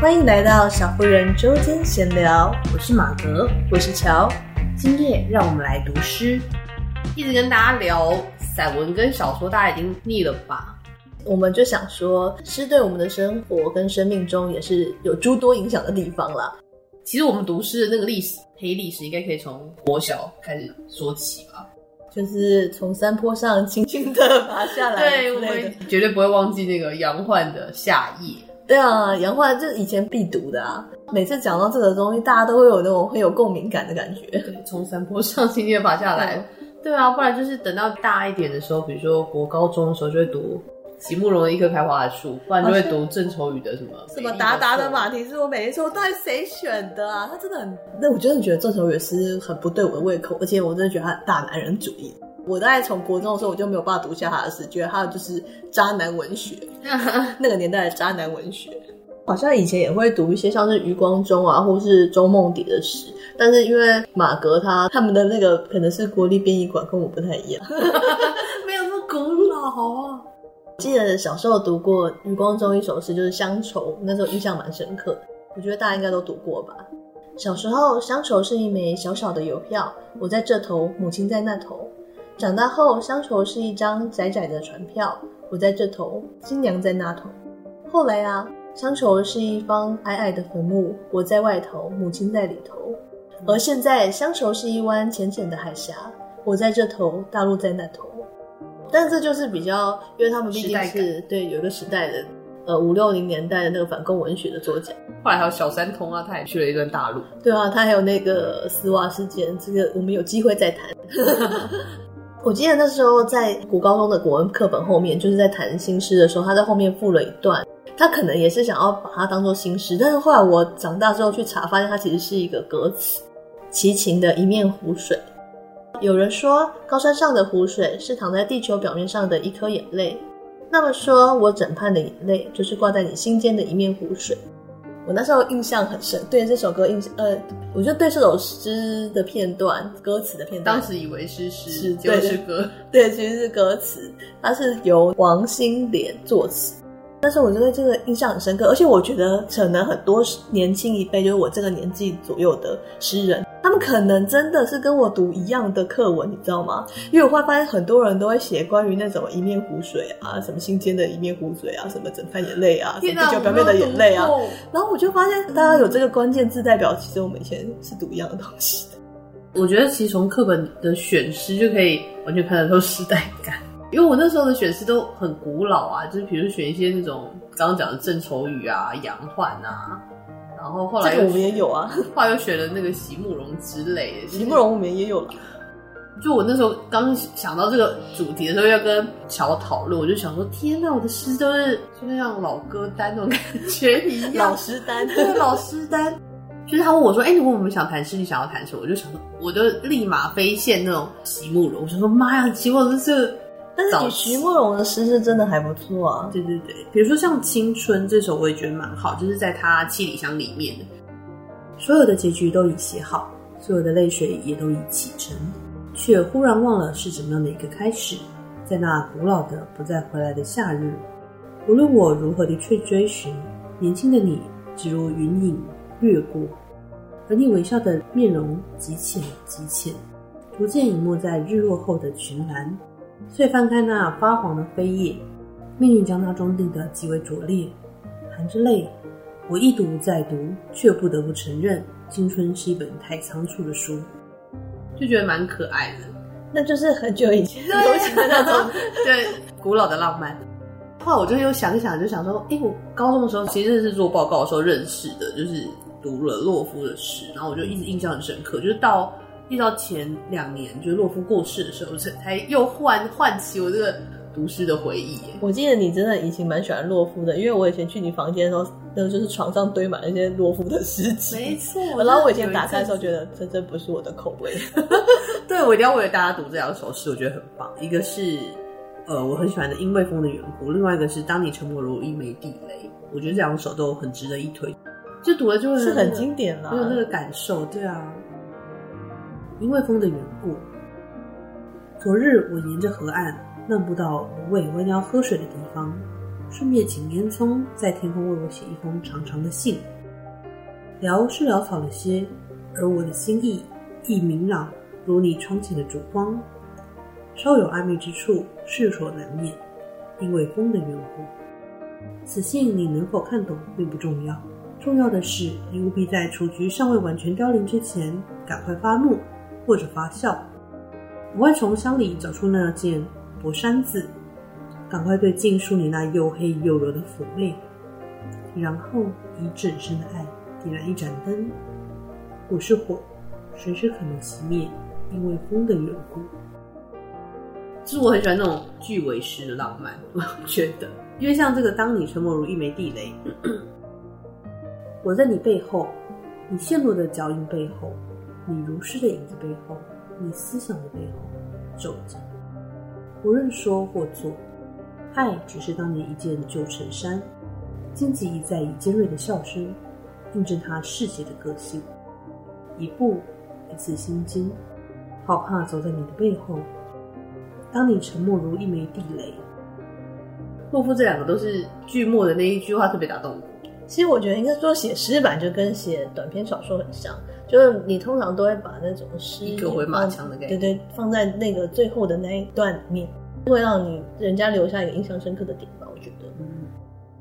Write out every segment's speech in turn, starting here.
欢迎来到小妇人周间闲聊，我是马格，我是乔。今夜让我们来读诗，一直跟大家聊散文跟小说，大家已经腻了吧？我们就想说，诗对我们的生活跟生命中也是有诸多影响的地方啦。其实我们读诗的那个历史，黑历史应该可以从国小开始说起吧，就是从山坡上轻轻的爬下来。对，我们绝对不会忘记那个杨焕的夏夜。对啊，杨焕就是以前必读的啊。每次讲到这个东西，大家都会有那种很有共鸣感的感觉。对，从山坡上轻轻爬下来。对啊，不然就是等到大一点的时候，比如说国高中的时候，就会读席慕容的《一棵开花的树》，不然就会读郑愁予的什么 什么达达的马蹄，是我每一次我到底谁选的啊？他真的很……那我真的觉得郑愁予是很不对我的胃口，而且我真的觉得他很大男人主义。我大概从国中的时候，我就没有办法读下他的诗，觉得他就是渣男文学，那个年代的渣男文学。好像以前也会读一些像是余光中啊，或是周梦蝶的诗，但是因为马格他他们的那个可能是国立编译馆，跟我不太一样，没有那么古老啊。记得小时候读过余光中一首诗，就是《乡愁》，那时候印象蛮深刻的。我觉得大家应该都读过吧。小时候，乡愁是一枚小小的邮票，我在这头，母亲在那头。长大后，乡愁是一张窄窄的船票，我在这头，新娘在那头。后来啊，乡愁是一方矮矮的坟墓，我在外头，母亲在里头。而现在，乡愁是一湾浅浅的海峡，我在这头，大陆在那头。但这就是比较，因为他们毕竟是对有一个时代的，呃五六零年代的那个反共文学的作家。后来还有小三通啊，他也去了一段大陆。对啊，他还有那个丝袜事件，这个我们有机会再谈。我记得那时候在古高中的国文课本后面，就是在谈新诗的时候，他在后面附了一段，他可能也是想要把它当做新诗，但是后来我长大之后去查，发现它其实是一个歌词：齐秦的一面湖水。有人说，高山上的湖水是躺在地球表面上的一颗眼泪，那么说，我枕畔的眼泪就是挂在你心间的一面湖水。我那时候印象很深，对这首歌印象，呃，我就对这首诗的片段、歌词的片段，当时以为是诗，就是歌，对，其实是歌词，它是由王心莲作词。但是我觉得这个印象很深刻，而且我觉得可能很多年轻一辈，就是我这个年纪左右的诗人，他们可能真的是跟我读一样的课文，你知道吗？因为我会发现很多人都会写关于那种一面湖水啊，什么心间的一面湖水啊，什么枕畔眼泪啊，什么地球表面的眼泪啊。然后我就发现，大家有这个关键字，代表其实我们以前是读一样的东西的。我觉得其实从课本的选诗就可以完全看得出时代感。因为我那时候的选诗都很古老啊，就是比如选一些那种刚刚讲的郑愁予啊、杨焕啊，然后后来这个我们也有啊，后来又选了那个席慕蓉之类的。席慕蓉我们也有了。就我那时候刚想到这个主题的时候，要跟乔讨论，我就想说：天哪，我的诗都是就像老歌单那种感觉一样，老诗单，对，老诗单。就是他问我说：哎，如果我们想谈诗，你想要谈什么？我就想说，我就立马飞现那种席慕蓉。我想说：妈呀，席慕蓉是。但是徐慕容的诗是真的还不错啊，对对对，比如说像《青春》这首，我也觉得蛮好，就是在他《七里香》里面的，所有的结局都已写好，所有的泪水也都已启程，却忽然忘了是怎么样的一个开始，在那古老的不再回来的夏日，无论我如何的去追寻，年轻的你只如云影掠过，而你微笑的面容极浅极浅，逐渐隐没在日落后的群峦。遂翻开那发黄的扉页，命运将它装订得极为拙劣，含着泪，我一读再读，却不得不承认，青春是一本太仓促的书，就觉得蛮可爱的。那就是很久以前流行的那种，对，古老的浪漫。后来我就又想一想，就想说，哎、欸，我高中的时候其实是做报告的时候认识的，就是读了洛夫的诗，然后我就一直印象很深刻，就是到。遇到前两年，就是洛夫过世的时候，才又唤唤起我这个读诗的回忆。我记得你真的以前蛮喜欢洛夫的，因为我以前去你房间的时候，那个就是床上堆满了一些洛夫的诗集。没错，然后我以前打开的时候，觉得这真不是我的口味。对，我一定要为了大家读这两首诗，我觉得很棒。一个是呃我很喜欢的《因为风的缘故》，另外一个是《当你沉默如一枚地雷》。我觉得这两首都很值得一推，就读了就会、是很经典了，有那个感受。对啊。因为风的缘故，昨日我沿着河岸漫步到芦苇弯腰喝水的地方，顺便请烟囱在天空为我写一封长长的信。潦是潦草了些，而我的心意亦明朗，如你窗前的烛光，稍有暧昧之处，世所难免，因为风的缘故。此信你能否看懂并不重要，重要的是你务必在雏菊尚未完全凋零之前，赶快发怒或者发笑。我会从箱里找出那件薄衫子，赶快对尽述你那又黑又柔的妩媚，然后以整身的爱。点燃一盏灯，我是火，随时可能熄灭，因为风的缘故。其实我很喜欢那种句尾诗的浪漫，我觉得，因为像这个“当你沉默如一枚地雷”，我在你背后，你陷落的脚印背后，你如诗的影子背后，你思想的背后，走着。无论说或做，爱只是当年一件旧衬衫，荆棘一再以尖锐的笑声。印证他嗜血的个性，一步一次心惊，好怕走在你的背后。当你沉默如一枚地雷，洛夫这两个都是句末的那一句话特别打动我。其实我觉得应该说写诗版就跟写短篇小说很像，就是你通常都会把那种诗一个回马枪的感觉，对对，放在那个最后的那一段里面，会让你人家留下一个印象深刻的点吧，我觉得。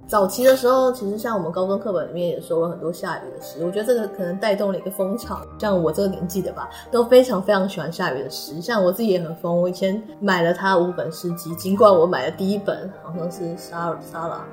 早期的时候，其实像我们高中课本里面也说了很多下雨的诗，我觉得这个可能带动了一个风潮。像我这个年纪的吧，都非常非常喜欢下雨的诗。像我自己也很疯，我以前买了他五本诗集，尽管我买的第一本好像是沙尔沙拉，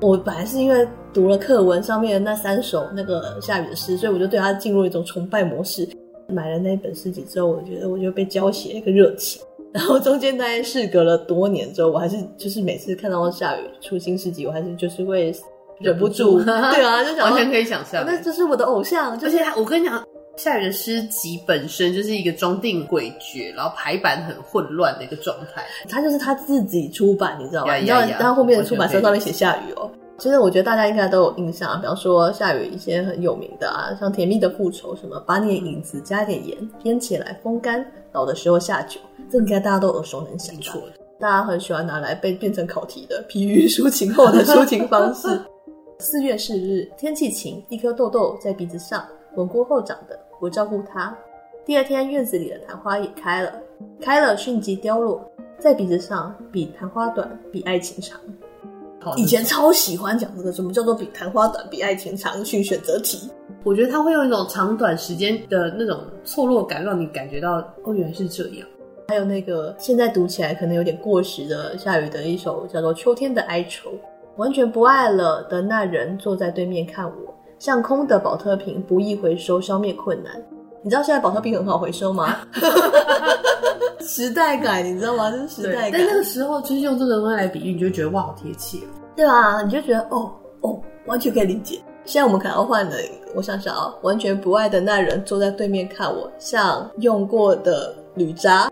我本来是因为读了课文上面的那三首那个下雨的诗，所以我就对他进入一种崇拜模式。买了那一本诗集之后，我觉得我就被浇熄了一个热情。然后中间大概事隔了多年之后，我还是就是每次看到下雨出新诗集，我还是就是会忍不住，对啊，就想完全可以想象，那这是我的偶像。就是、而且我跟你讲，下雨的诗集本身就是一个装订诡谲，然后排版很混乱的一个状态。他就是他自己出版，你知道吗？你知道他后面的出版社上面写下雨哦。其实我觉得大家应该都有印象，比方说下雨一些很有名的啊，像《甜蜜的复仇》什么，把你的影子加点盐，腌起来风干，老的时候下酒，这应该大家都耳熟能详。没错，大家很喜欢拿来被变成考题的，比喻抒情后的抒情方式。四月四日，天气晴，一颗痘痘在鼻子上，吻过后长的，我照顾它。第二天院子里的昙花也开了，开了迅即凋落，在鼻子上比昙花短，比爱情长。以前超喜欢讲这个，什么叫做比昙花短，比爱情长？训选择题，我觉得他会用一种长短时间的那种错落感，让你感觉到哦，原来是这样。还有那个现在读起来可能有点过时的夏雨的一首叫做《秋天的哀愁》，完全不爱了的那人坐在对面看我，像空的保特瓶，不易回收，消灭困难。你知道现在保特瓶很好回收吗？时代感，你知道吗？这是时代感。但那个时候，就是用这个东西来比喻，你就觉得哇，好贴切，对啊，你就觉得哦哦，完全可以理解。现在我们可能要换了，我想想啊，完全不爱的那人坐在对面看我，像用过的铝渣。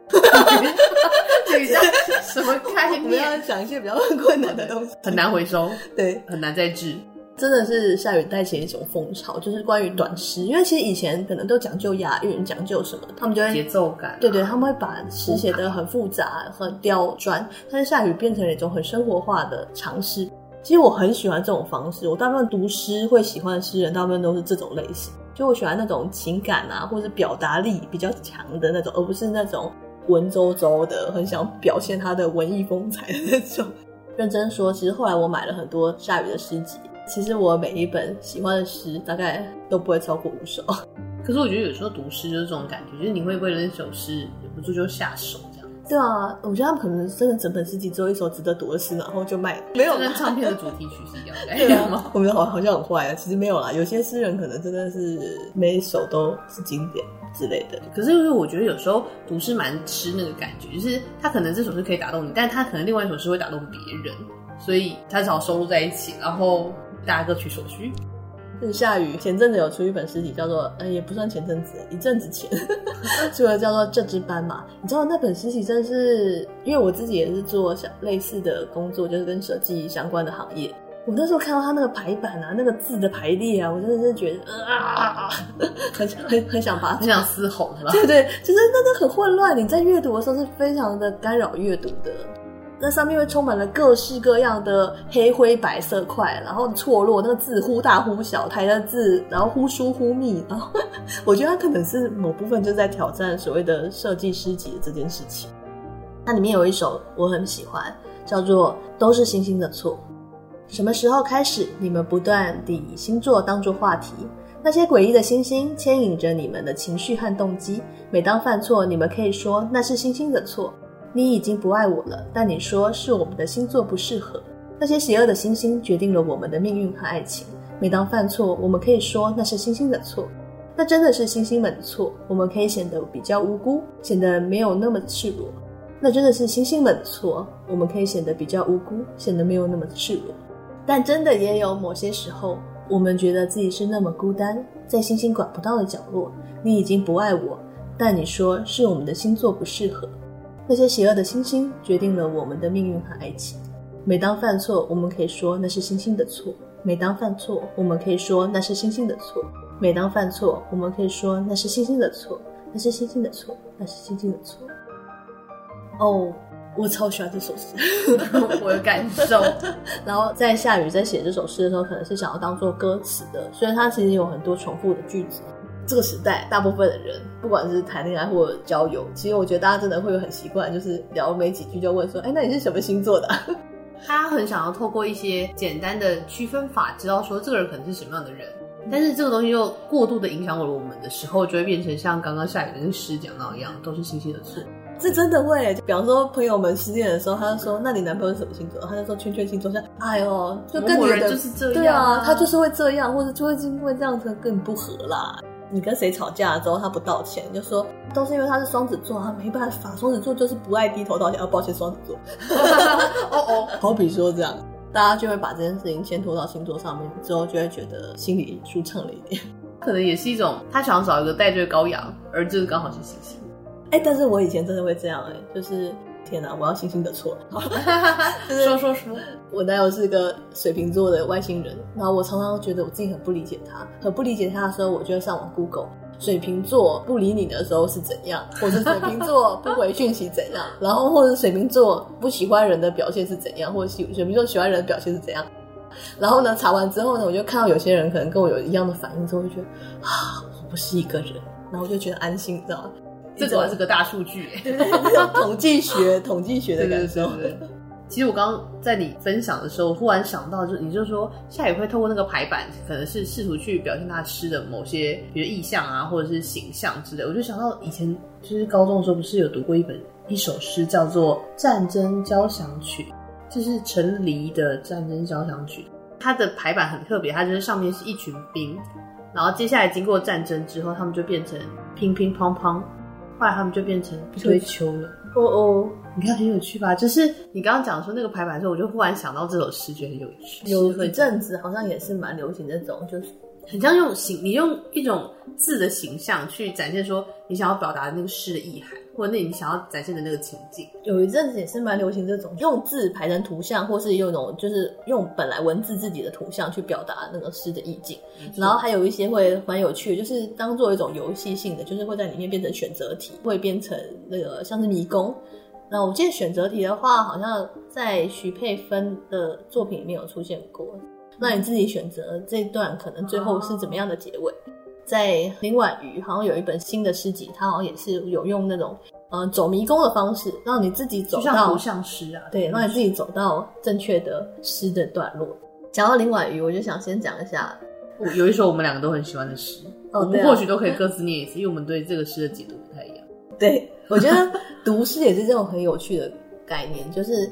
铝渣什么概念？我们要讲一些比较困难的东西，很难回收，对，很难再制。真的是下雨带起一种风潮，就是关于短诗，因为其实以前可能都讲究押韵，讲究什么，他们就会节奏感、啊，对对，他们会把诗写得很复杂、很刁钻，但是下雨变成了一种很生活化的尝试。其实我很喜欢这种方式，我大部分读诗会喜欢的诗人，大部分都是这种类型，就我喜欢那种情感啊，或者表达力比较强的那种，而不是那种文绉绉的，很想表现他的文艺风采的那种。认真说，其实后来我买了很多下雨的诗集。其实我每一本喜欢的诗，大概都不会超过五首。可是我觉得有时候读诗就是这种感觉，就是你会为了那首诗忍不住就下手这样。对啊，我觉得他们可能真的整本诗集只有一首值得读的诗，然后就卖。没 有跟唱片的主题曲是一样的，对 吗？我们好好像很坏啊，其实没有啦。有些诗人可能真的是每一首都是经典之类的。可是因为我觉得有时候读诗蛮吃那个感觉，就是他可能这首诗可以打动你，但他可能另外一首诗会打动别人，所以他只好收录在一起，然后。大家各取所需。是下雨前阵子有出一本诗集，叫做呃，也不算前阵子，一阵子前 出了叫做《这支斑马》。你知道那本诗集真是，因为我自己也是做像类似的工作，就是跟设计相关的行业。我那时候看到他那个排版啊，那个字的排列啊，我真的是觉得啊，很很很想把它，很想嘶吼，是吧？对对，就是那个很混乱。你在阅读的时候是非常的干扰阅读的。那上面会充满了各式各样的黑灰白色块，然后错落，那个字忽大忽小，台的字然后忽疏忽密，然后我觉得它可能是某部分就在挑战所谓的设计师级这件事情。那里面有一首我很喜欢，叫做《都是星星的错》。什么时候开始，你们不断地以星座当作话题？那些诡异的星星牵引着你们的情绪和动机。每当犯错，你们可以说那是星星的错。你已经不爱我了，但你说是我们的星座不适合。那些邪恶的星星决定了我们的命运和爱情。每当犯错，我们可以说那是星星的错。那真的是星星们的错，我们可以显得比较无辜，显得没有那么赤裸。那真的是星星们的错，我们可以显得比较无辜，显得没有那么赤裸。但真的也有某些时候，我们觉得自己是那么孤单，在星星管不到的角落。你已经不爱我，但你说是我们的星座不适合。那些邪恶的星星决定了我们的命运和爱情。每当犯错，我们可以说那是星星的错；每当犯错，我们可以说那是星星的错；每当犯错，我们可以说那是星星的错，那是星星的错，那是星星的错。哦，我超喜欢这首诗，我有感受。然后在夏雨在写这首诗的时候，可能是想要当做歌词的，虽然它其实有很多重复的句子。这个时代，大部分的人，不管是谈恋爱或者交友，其实我觉得大家真的会有很习惯，就是聊没几句就问说：“哎，那你是什么星座的？” 他很想要透过一些简单的区分法，知道说这个人可能是什么样的人。但是这个东西又过度的影响了我们的时候，就会变成像刚刚夏宇的诗讲到一样，都是星星的错。这真的会，比方说朋友们失恋的时候，他就说：“那你男朋友是什么星座？”他就说：“圈圈星座。”像：“哎呦，就跟你的人就是这样，对啊，他就是会这样，或者就会因为这样子更不合啦。”你跟谁吵架了之后，他不道歉，就说都是因为他是双子座，他没办法，双子座就是不爱低头道歉，要抱歉双子座。哦哦，好比说这样，大家就会把这件事情先拖到星座上面，之后就会觉得心里舒畅了一点。可能也是一种他想要找一个代罪羔羊，而就是刚好是星星。哎、欸，但是我以前真的会这样、欸，哎，就是。天哪！我要星星的错。就是、说说说，我男友是个水瓶座的外星人，然后我常常觉得我自己很不理解他，很不理解他的时候，我就会上网 Google 水瓶座不理你的时候是怎样，或者水瓶座不回讯息怎样，然后或者水瓶座不喜欢人的表现是怎样，或者水瓶座喜欢人的表现是怎样。然后呢，查完之后呢，我就看到有些人可能跟我有一样的反应，之后就觉得啊，我不是一个人，然后我就觉得安心，你知道吗？这主要是个大数据，统计学，统计学的感受。其实我刚刚在你分享的时候，忽然想到，就你就说夏雨会透过那个排版，可能是试图去表现他诗的某些，比如意象啊，或者是形象之类。我就想到以前就是高中的时候，不是有读过一本一首诗，叫做《战争交响曲》，就是陈黎的《战争交响曲》。它的排版很特别，它就是上面是一群兵，然后接下来经过战争之后，他们就变成乒乒乓乓。后来他们就变成一堆球了。哦哦，你看很有趣吧？就是你刚刚讲说那个排版的时候，我就忽然想到这首诗，觉得很有趣。有一阵子好像也是蛮流行这种，就是很像用形，你用一种字的形象去展现说你想要表达的那个诗的意涵。或那你想要展现的那个情境，有一阵子也是蛮流行这种用字排成图像，或是用那种就是用本来文字自己的图像去表达那个诗的意境。然后还有一些会蛮有趣的，就是当做一种游戏性的，就是会在里面变成选择题，会变成那个像是迷宫。那我记得选择题的话，好像在徐佩芬的作品里面有出现过。那你自己选择这一段，可能最后是怎么样的结尾？在林婉瑜好像有一本新的诗集，他好像也是有用那种嗯、呃、走迷宫的方式，让你自己走到图像诗啊，对，让你自己走到正确的诗的段落。讲到林婉瑜，我就想先讲一下，我有一首我们两个都很喜欢的诗，哦、我们或许都可以各自念一次，因为我们对这个诗的解读不太一样。对，我觉得读诗也是这种很有趣的概念，就是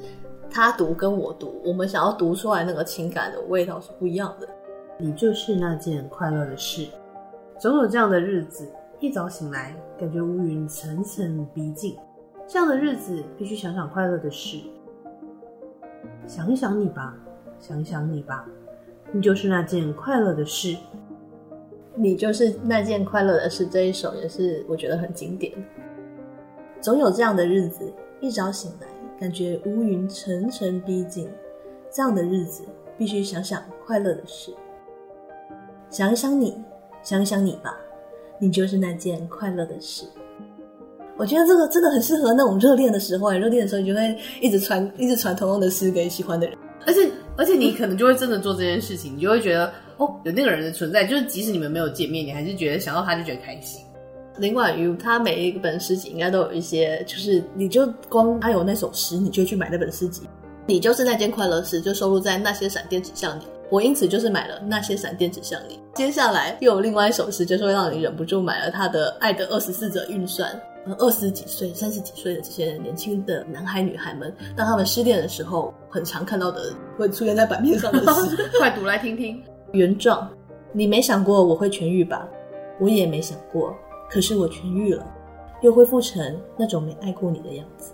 他读跟我读，我们想要读出来那个情感的味道是不一样的。你就是那件快乐的事。总有这样的日子，一早醒来，感觉乌云层层逼近。这样的日子，必须想想快乐的事。想一想你吧，想一想你吧，你就是那件快乐的事。你就是那件快乐的事。这一首也是我觉得很经典。总有这样的日子，一早醒来，感觉乌云层层逼近。这样的日子，必须想想快乐的事。想一想你。想想你吧，你就是那件快乐的事。我觉得这个真的很适合那种热恋的时候，热恋的时候你就会一直传一直传同样的诗给喜欢的人，而且而且你可能就会真的做这件事情，你就会觉得哦，有那个人的存在，就是即使你们没有见面，你还是觉得想到他就觉得开心。林婉瑜他每一本诗集应该都有一些，就是你就光他有那首诗，你就去买那本诗集，你就是那件快乐事，就收录在那些闪电指向你。我因此就是买了那些闪电指向你。接下来又有另外一首诗，就是会让你忍不住买了他的《爱的二十四则运算》。二十几岁、三十几岁的这些年轻的男孩女孩们，当他们失恋的时候，很常看到的会出现在版面上的诗，快读来听听。原状：你没想过我会痊愈吧？我也没想过，可是我痊愈了，又恢复成那种没爱过你的样子。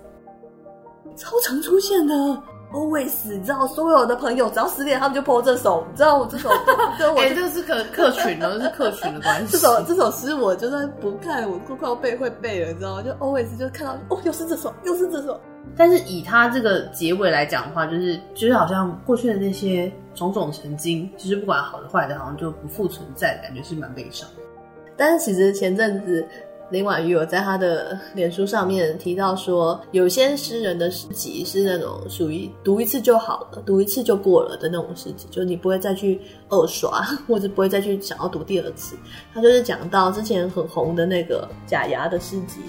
超常出现的。Always，你知道，所有的朋友只要失恋，他们就 po 这首。你知道我这首，对我 哎、欸，这是客客群哦，是客群的关系。这首这首诗，我就算不看，我都快要背会背了，你知道吗？就 Always 就看到哦，又是这首，又是这首。但是以他这个结尾来讲的话，就是就是好像过去的那些种种曾经，就是不管好的坏的，好像就不复存在，感觉是蛮悲伤。但是其实前阵子。林婉瑜有在他的脸书上面提到说，有些诗人的诗集是那种属于读一次就好了，读一次就过了的那种诗集，就你不会再去二刷，或者不会再去想要读第二次。他就是讲到之前很红的那个假牙的诗集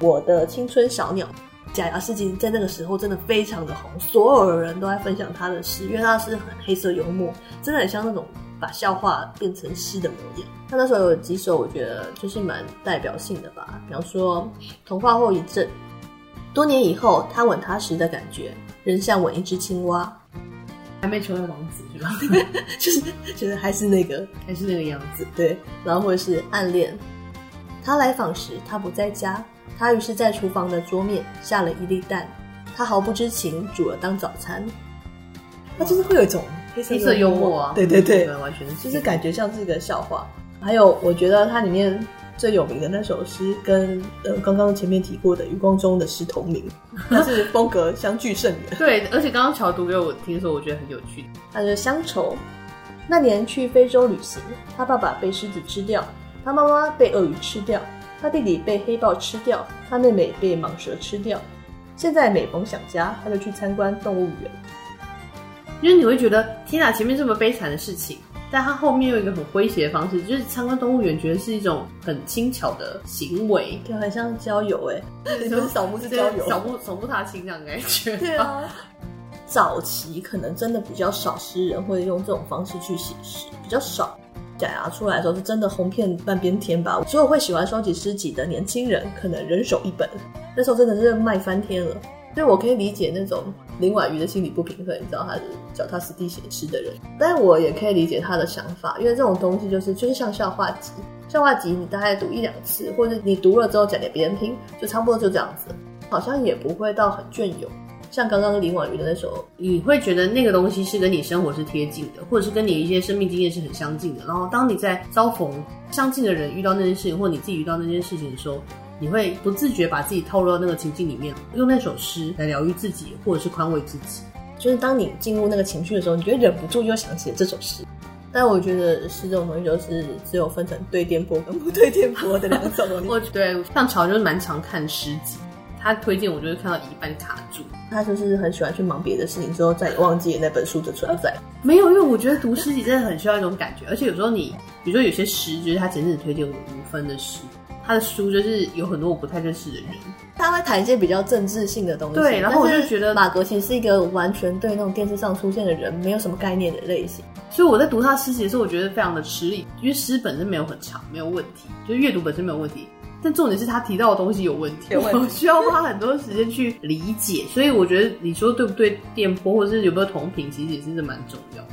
《我的青春小鸟》，假牙诗集在那个时候真的非常的红，所有的人都在分享他的诗，因为他是很黑色幽默，真的很像那种。把笑话变成诗的模样。他那时候有几首，我觉得就是蛮代表性的吧。比方说《童话后遗症》，多年以后，他吻她时的感觉，仍像吻一只青蛙。还没成为王子是吧？就是觉得还是那个，还是那个样子。对，然后或者是暗恋。他来访时，他不在家，他于是在厨房的桌面下了一粒蛋，他毫不知情煮了当早餐。他就是会有一种。黑色幽默啊，对对对，完全，就是感觉像是一个笑话。还有，我觉得它里面最有名的那首诗，跟呃刚刚前面提过的余光中的诗同名，但是风格相距甚远。对，而且刚刚乔读给我听的时候，我觉得很有趣。他是乡愁，那年去非洲旅行，他爸爸被狮子吃掉，他妈妈被鳄鱼吃掉，他弟弟被黑豹吃掉，他妹妹被蟒蛇吃掉。现在每逢想家，他就去参观动物园。因为你会觉得天哪，前面这么悲惨的事情，但他后面用一个很诙谐的方式，就是参观动物园，觉得是一种很轻巧的行为，就，很像郊游哎，不是扫墓是郊游，扫墓扫墓踏青这样的感觉。对啊，早期可能真的比较少诗人会用这种方式去写诗，比较少。假牙出来的时候是真的红遍半边天吧？所有会喜欢收集诗集的年轻人，可能人手一本，那时候真的是卖翻天了。所以我可以理解那种。林婉瑜的心理不平衡，你知道他是脚踏实地写诗的人，但我也可以理解他的想法，因为这种东西就是就是像笑话集，笑话集你大概读一两次，或者你读了之后讲给别人听，就差不多就这样子，好像也不会到很隽永。像刚刚林婉瑜的那首，你会觉得那个东西是跟你生活是贴近的，或者是跟你一些生命经验是很相近的。然后当你在遭逢相近的人遇到那件事情，或你自己遇到那件事情的时候。你会不自觉把自己透露到那个情境里面，用那首诗来疗愈自己，或者是宽慰自己。就是当你进入那个情绪的时候，你觉得忍不住又想起了这首诗。但我觉得诗这种东西，就是只有分成对电波跟不对电波的两种。我对像乔就是蛮常看诗集，他推荐我就是看到一半卡住，他就是很喜欢去忙别的事情，之后再也忘记了那本书的存在。没有，因为我觉得读诗集真的很需要一种感觉，而且有时候你，比如说有些诗，就是他前阵子推荐我五分的诗。他的书就是有很多我不太认识的人，他会谈一些比较政治性的东西。对，然后我就觉得马格其实是一个完全对那种电视上出现的人没有什么概念的类型，所以我在读他诗集的时候，我觉得非常的吃力，因为诗本身没有很长，没有问题，就是阅读本身没有问题，但重点是他提到的东西有问题，我需要花很多时间去理解。所以我觉得你说对不对，电波或者是有没有同频，其实也是蛮重要的。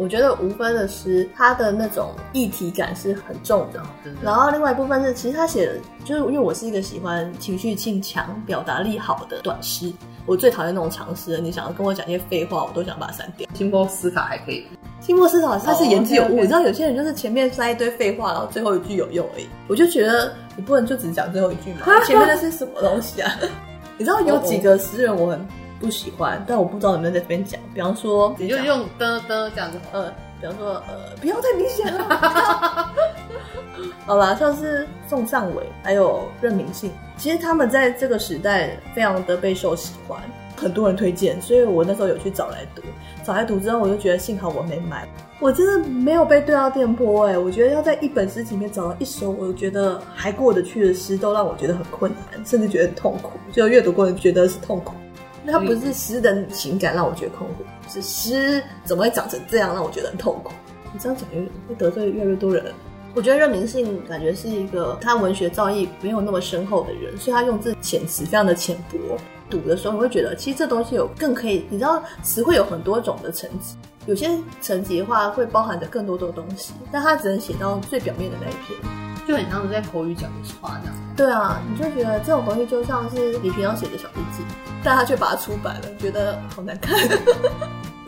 我觉得吴芬的诗，他的那种议题感是很重的。然后另外一部分是，其实他写的，就是因为我是一个喜欢情绪性强、表达力好的短诗。我最讨厌那种长诗，你想要跟我讲一些废话，我都想把它删掉。辛波思考还可以，辛波丝卡他是言之有物。你知道有些人就是前面塞一堆废话，然后最后一句有用而已。我就觉得你不能就只讲最后一句嘛，前面那是什么东西啊？你知道有几个诗人我很。不喜欢，但我不知道能不能在这边讲。比方说，你就用的的这样子。呃，比方说，呃，不要太明显了。好啦，像是宋尚伟还有任明信，其实他们在这个时代非常的备受喜欢，很多人推荐，所以我那时候有去找来读。找来读之后，我就觉得幸好我没买，我真的没有被对到电波哎。我觉得要在一本诗集里面找到一首我觉得还过得去的诗，都让我觉得很困难，甚至觉得很痛苦。就阅读过程觉得是痛苦，那不是诗的情感让我觉得痛苦，是诗怎么会长成这样让我觉得很痛苦。你这样讲越会得罪越来越多人。我觉得任明信感觉是一个他文学造诣没有那么深厚的人，所以他用字遣词非常的浅薄。读的时候你会觉得，其实这东西有更可以，你知道词汇有很多种的层级，有些层级的话会包含着更多的东西，但他只能写到最表面的那一篇，就很像是在口语讲的话这样。对啊，你就觉得这种东西就像是你平常写的小日记，但他却把它出版了，觉得好难看。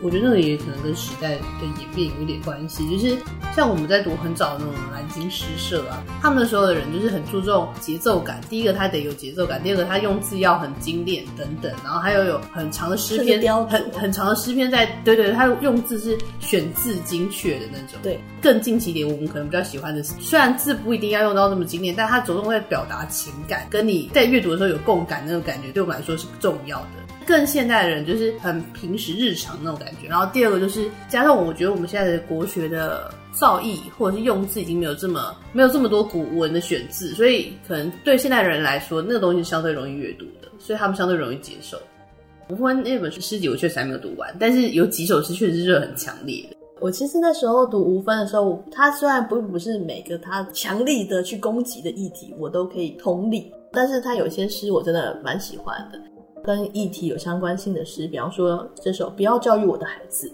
我觉得那个也可能跟时代的演变有点关系，就是像我们在读很早的那种南京诗社啊，他们那时候的人就是很注重节奏感。第一个他得有节奏感，第二个他用字要很精炼等等，然后还有有很长的诗篇，很很长的诗篇在，对对对，他用字是选字精确的那种。对，更近期一点，我们可能比较喜欢的是，虽然字不一定要用到那么精炼，但他着重在表达情感，跟你在阅读的时候有共感那种感觉，对我们来说是不重要的。更现代的人就是很平时日常那种感觉，然后第二个就是加上我觉得我们现在的国学的造诣或者是用字已经没有这么没有这么多古文的选字，所以可能对现代人来说，那个东西相对容易阅读的，所以他们相对容易接受。吴峰那本诗集我确实还没有读完，但是有几首诗确实是很强烈的。我其实那时候读吴峰的时候，他虽然不不是每个他强力的去攻击的议题我都可以同理，但是他有些诗我真的蛮喜欢的。跟议题有相关性的诗，比方说这首《不要教育我的孩子》，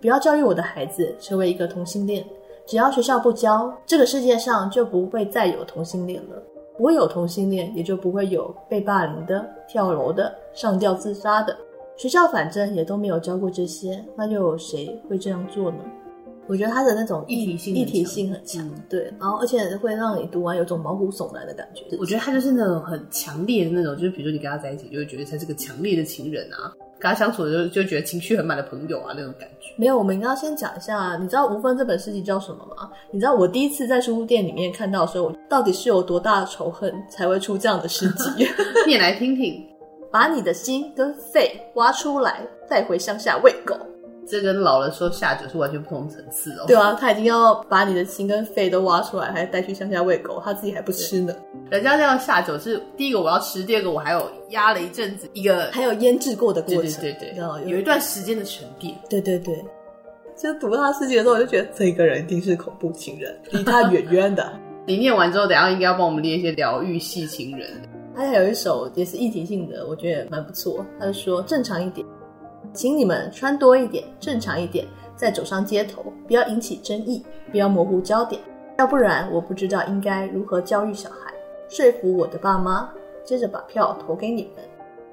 不要教育我的孩子成为一个同性恋。只要学校不教，这个世界上就不会再有同性恋了。不有同性恋，也就不会有被霸凌的、跳楼的、上吊自杀的。学校反正也都没有教过这些，那又有谁会这样做呢？我觉得他的那种一体性、一体性很强，嗯，对，然后而且会让你读完有种毛骨悚然的感觉。我觉得他就是那种很强烈的那种，就是比如说你跟他在一起，就会觉得他是个强烈的情人啊，跟他相处的时候就觉得情绪很满的朋友啊那种感觉。没有，我们应该要先讲一下，你知道吴峰这本诗集叫什么吗？你知道我第一次在书店里面看到的时候，我到底是有多大的仇恨才会出这样的诗集？念来听听，把你的心跟肺挖出来，带回乡下喂狗。这跟老了说下酒是完全不同层次哦。对啊，他已经要把你的心跟肺都挖出来，还带去乡下喂狗，他自己还不吃呢。人家这样下酒是第一个我要吃，第二个我还有压了一阵子，一个还有腌制过的过程，对对对，对，有一段时间的沉淀。对对对，就读他诗集的时候，我就觉得这个人一定是恐怖情人，离他远远的。你念完之后，等下应该要帮我们念一些疗愈系情人。他还有一首也是议题性的，我觉得蛮不错。他就说正常一点。请你们穿多一点，正常一点，再走上街头，不要引起争议，不要模糊焦点，要不然我不知道应该如何教育小孩，说服我的爸妈，接着把票投给你们。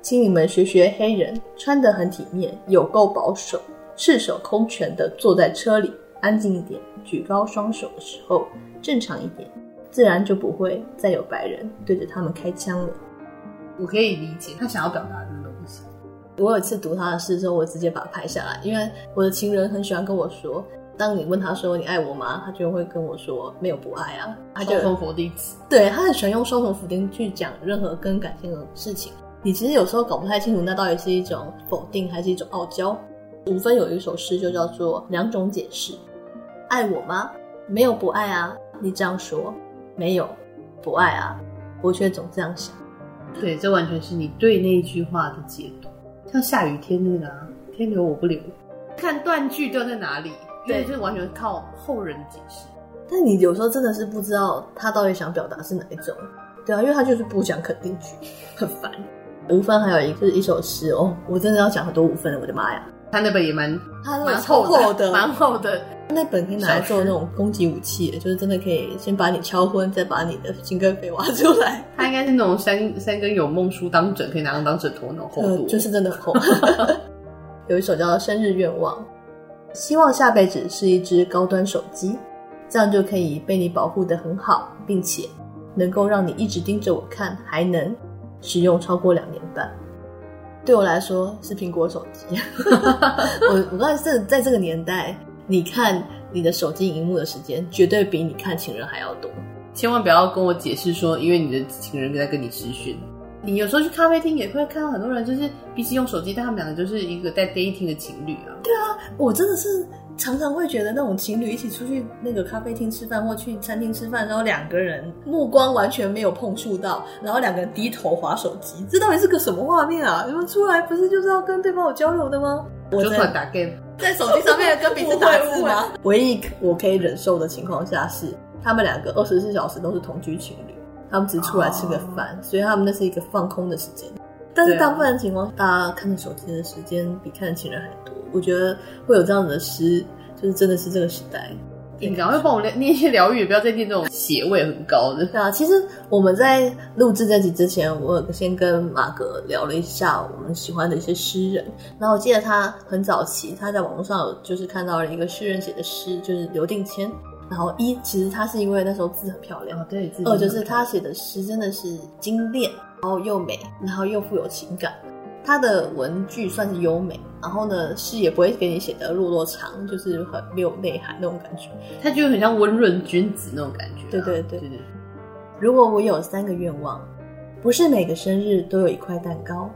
请你们学学黑人，穿得很体面，有够保守，赤手空拳的坐在车里，安静一点，举高双手的时候，正常一点，自然就不会再有白人对着他们开枪了。我可以理解他想要表达的。我有一次读他的诗之后，我直接把它拍下来，因为我的情人很喜欢跟我说，当你问他说你爱我吗，他就会跟我说没有不爱啊，他就双重否定词。对，他很喜欢用双重否定去讲任何跟感情的事情。你其实有时候搞不太清楚，那到底是一种否定还是一种傲娇。五分有一首诗就叫做两种解释：爱我吗？没有不爱啊，你这样说，没有不爱啊，我却总这样想。对，这完全是你对那一句话的解读。像下雨天那个、啊，天留我不留，看断句掉在哪里？对，就是完全靠后人解释。但你有时候真的是不知道他到底想表达是哪一种，对啊，因为他就是不讲肯定句，很烦。五分还有一个一首诗哦，我真的要讲很多五分了，我的妈呀！他那本也蛮，他蛮厚厚的，蛮厚的。那本可以拿来做那种攻击武器，就是真的可以先把你敲昏，再把你的心跟肺挖出来。它应该是那种三三根有梦书当枕，可以拿来当枕头那种厚度，呃，就是真的很厚。有一首叫《生日愿望》，希望下辈子是一只高端手机，这样就可以被你保护的很好，并且能够让你一直盯着我看，还能使用超过两年半。对我来说是苹果手机。我我刚才是在这个年代，你看你的手机荧幕的时间绝对比你看情人还要多。千万不要跟我解释说，因为你的情人在跟你咨询。你有时候去咖啡厅也会看到很多人，就是比起用手机，但他们两个就是一个在 dating 的情侣啊。对啊，我真的是常常会觉得那种情侣一起出去那个咖啡厅吃饭，或去餐厅吃饭，然后两个人目光完全没有碰触到，然后两个人低头划手机，这到底是个什么画面啊？你们出来不是就是要跟对方有交流的吗？我就算打 game，在手机上面跟彼此打字吗？唯一我可以忍受的情况下是，他们两个二十四小时都是同居情侣。他们只出来吃个饭，oh. 所以他们那是一个放空的时间。但是大部分的情况，大家看着手机的时间比看情人还多。我觉得会有这样子的诗，就是真的是这个时代。你赶快帮我念一些疗愈，不要再念这种血味很高的。对啊，其实我们在录制这集之前，我有先跟马哥聊了一下我们喜欢的一些诗人。然后我记得他很早期，他在网络上有就是看到了一个诗人写的诗，就是刘定谦。然后一，其实他是因为那时候字很漂亮，哦、对，二就是他写的诗真的是精炼，然后又美，然后又富有情感。他的文句算是优美，然后呢，诗也不会给你写的落落长，就是很没有内涵那种感觉。他就很像温润君子那种感觉、啊。对对对对对。如果我有三个愿望，不是每个生日都有一块蛋糕，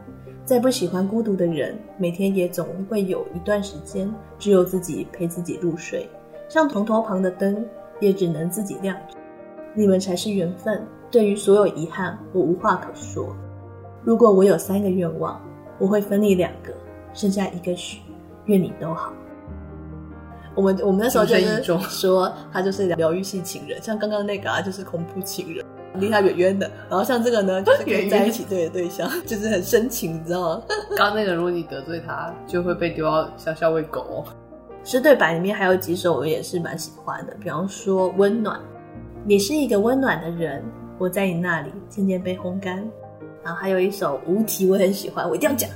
再不喜欢孤独的人，每天也总会有一段时间只有自己陪自己入睡。像床头旁的灯，也只能自己亮着。你们才是缘分。对于所有遗憾，我无话可说。如果我有三个愿望，我会分你两个，剩下一个许，愿你都好。我们我们那时候就是说，他就是疗愈系情人，像刚刚那个啊，就是恐怖情人，离他远远的。然后像这个呢，就是可以在一起对的对象，就是很深情，你知道吗？刚刚那个，如果你得罪他，就会被丢到小小喂狗哦。诗对白里面还有几首我也是蛮喜欢的，比方说《温暖》，你是一个温暖的人，我在你那里渐渐被烘干。然后还有一首《无题》，我很喜欢，我一定要讲。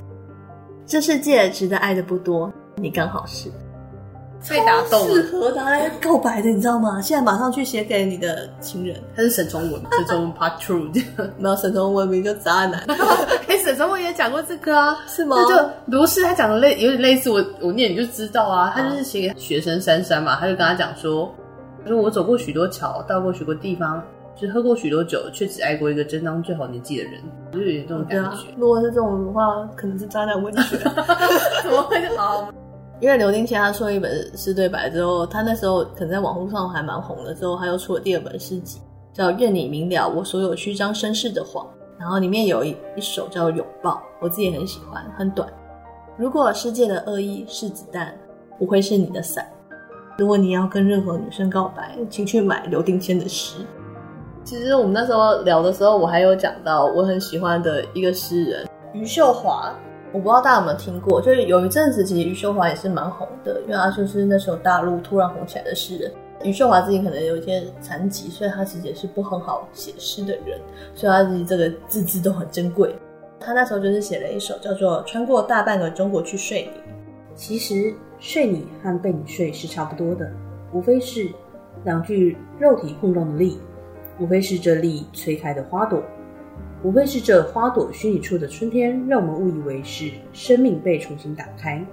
这世界值得爱的不多，你刚好是。被打动了，适合拿来告白的，你知道吗？现在马上去写给你的情人。他是沈从文，沈从文 Part Two，没有沈从文名就渣男。哎，沈从文也讲过这个啊，是吗？就如是他讲的类有点类似我，我我念你就知道啊。他就是写给学生珊珊嘛，他就跟他讲说，他说我走过许多桥，到过许多地方，就是喝过许多酒，却只爱过一个正当最好年纪的人，就有这种感觉。啊、如果是这种的话，可能是渣男文学，怎么会好？因为刘定谦他出了一本诗对白之后，他那时候可能在网络上还蛮红的。之后他又出了第二本诗集，叫《愿你明了我所有虚张声势的谎》，然后里面有一一首叫《拥抱》，我自己也很喜欢，很短。如果世界的恶意是子弹，不会是你的伞。如果你要跟任何女生告白，请去买刘定谦的诗。其实我们那时候聊的时候，我还有讲到我很喜欢的一个诗人余秀华。我不知道大家有没有听过，就是有一阵子，其实余秀华也是蛮红的，因为他就是那时候大陆突然红起来的诗人。余秀华自己可能有一些残疾，所以他其实也是不很好写诗的人，所以他自己这个字字都很珍贵。他那时候就是写了一首叫做《穿过大半个中国去睡你》。其实睡你和被你睡是差不多的，无非是两具肉体碰撞的力，无非是这力催开的花朵。无非是这花朵虚拟处的春天，让我们误以为是生命被重新打开。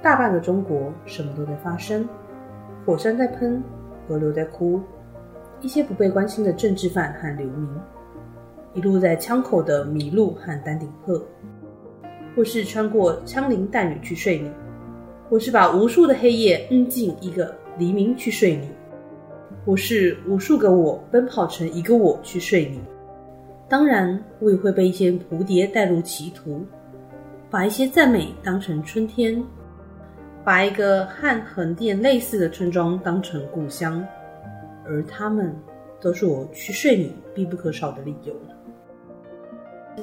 大半个中国什么都在发生，火山在喷，河流在哭，一些不被关心的政治犯和流民，一路在枪口的麋鹿和丹顶鹤，或是穿过枪林弹雨去睡你，或是把无数的黑夜摁进一个黎明去睡你，或是无数个我奔跑成一个我去睡你。当然，我也会被一些蝴蝶带入歧途，把一些赞美当成春天，把一个和横店类似的村庄当成故乡，而他们都是我去睡你必不可少的理由。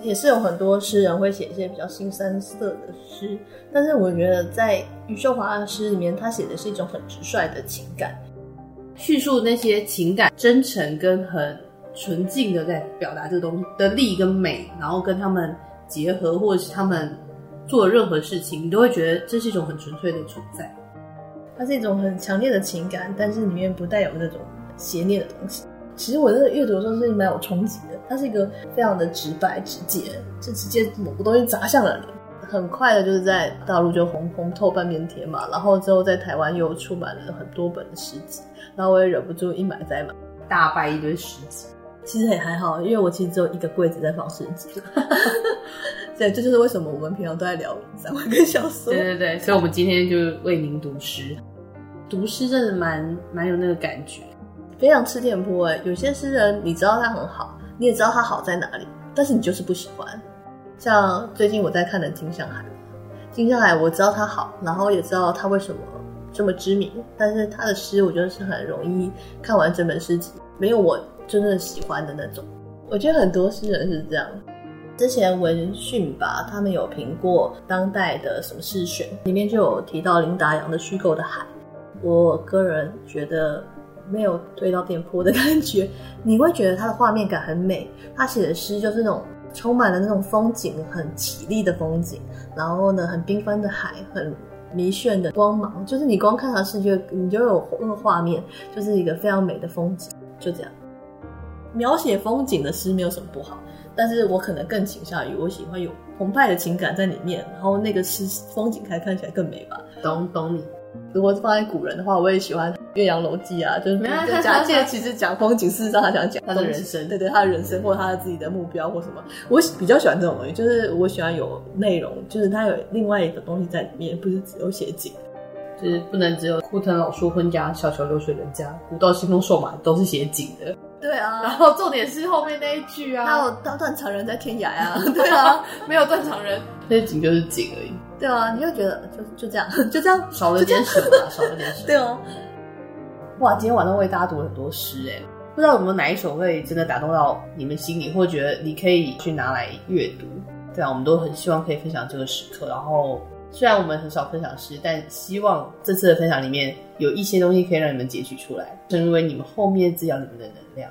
也是有很多诗人会写一些比较新三色的诗，但是我觉得在余秀华的诗里面，他写的是一种很直率的情感，叙述那些情感真诚跟很。纯净的在表达这个东西的力跟美，然后跟他们结合，或者是他们做任何事情，你都会觉得这是一种很纯粹的存在。它是一种很强烈的情感，但是里面不带有那种邪念的东西。其实我在阅读的时候是蛮有冲击的，它是一个非常的直白直接，就直接某个东西砸向了你，很快的，就是在大陆就红红透半边天嘛，然后之后在台湾又出版了很多本的诗集，然后我也忍不住一买再买，大败一堆诗集。其实也还好，因为我其实只有一个柜子在放诗集。对，这就是为什么我们平常都在聊散文跟小说。对对对，所以我们今天就为您读诗。读诗真的蛮蛮有那个感觉，非常吃店铺哎。有些诗人你知道他很好，你也知道他好在哪里，但是你就是不喜欢。像最近我在看的金向海，金向海我知道他好，然后也知道他为什么这么知名，但是他的诗我觉得是很容易看完整本诗集，没有我真正喜欢的那种。我觉得很多诗人是这样。之前文讯吧，他们有评过当代的什么诗选，里面就有提到林达阳的虚构的海。我个人觉得没有推到电波的感觉，你会觉得他的画面感很美，他写的诗就是那种充满了那种风景，很绮丽的风景，然后呢，很缤纷的海，很迷眩的光芒，就是你光看他诗就你就有那个画面，就是一个非常美的风景，就这样。描写风景的诗没有什么不好。但是我可能更倾向于我喜欢有澎湃的情感在里面，然后那个诗风景才看起来更美吧。懂懂你。如果放在古人的话，我也喜欢《岳阳楼记》啊，就是家界其实讲风景，事实上他想讲他的人生，对对，他的人生或者他的自己的目标或什么。我比较喜欢这种东西，就是我喜欢有内容，就是他有另外一个东西在里面，不是只有写景，就是不能只有枯藤老树昏家，小桥流水人家，古道西风瘦马都是写景的。对啊，然后重点是后面那一句啊，还有断断肠人在天涯啊，对啊，没有断肠人，那景就是景而已。对啊，你就觉得就就这样，就这样，少了点什么，少了点什么。对啊，哇，今天晚上为大家读了很多诗哎，不知道有没有哪一首会真的打动到你们心里，或者觉得你可以去拿来阅读。对啊，我们都很希望可以分享这个时刻。然后虽然我们很少分享诗，但希望这次的分享里面有一些东西可以让你们截取出来，成为你们后面滋养你们的能量。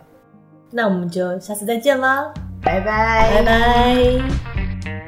那我们就下次再见啦，拜拜，拜拜。